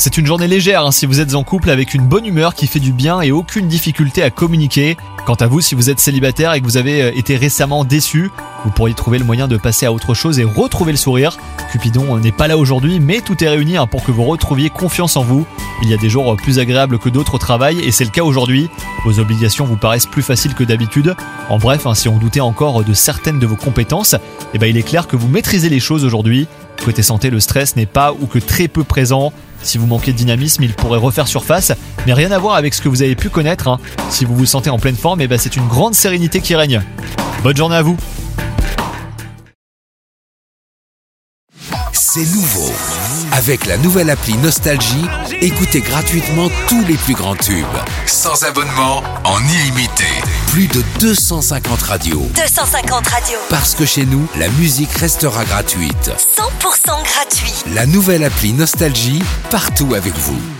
C'est une journée légère hein, si vous êtes en couple avec une bonne humeur qui fait du bien et aucune difficulté à communiquer. Quant à vous, si vous êtes célibataire et que vous avez euh, été récemment déçu, vous pourriez trouver le moyen de passer à autre chose et retrouver le sourire. Cupidon euh, n'est pas là aujourd'hui, mais tout est réuni hein, pour que vous retrouviez confiance en vous. Il y a des jours euh, plus agréables que d'autres au travail et c'est le cas aujourd'hui. Vos obligations vous paraissent plus faciles que d'habitude. En bref, hein, si on doutait encore de certaines de vos compétences, eh ben, il est clair que vous maîtrisez les choses aujourd'hui. Côté santé, le stress n'est pas ou que très peu présent. Si vous manquez de dynamisme, il pourrait refaire surface, mais rien à voir avec ce que vous avez pu connaître. hein. Si vous vous sentez en pleine forme, eh ben, c'est une grande sérénité qui règne. Bonne journée à vous C'est nouveau. Avec la nouvelle appli Nostalgie, écoutez gratuitement tous les plus grands tubes. Sans abonnement, en illimité. Plus de 250 radios. 250 radios. Parce que chez nous, la musique restera gratuite. 100% gratuit. La nouvelle appli Nostalgie, partout avec vous.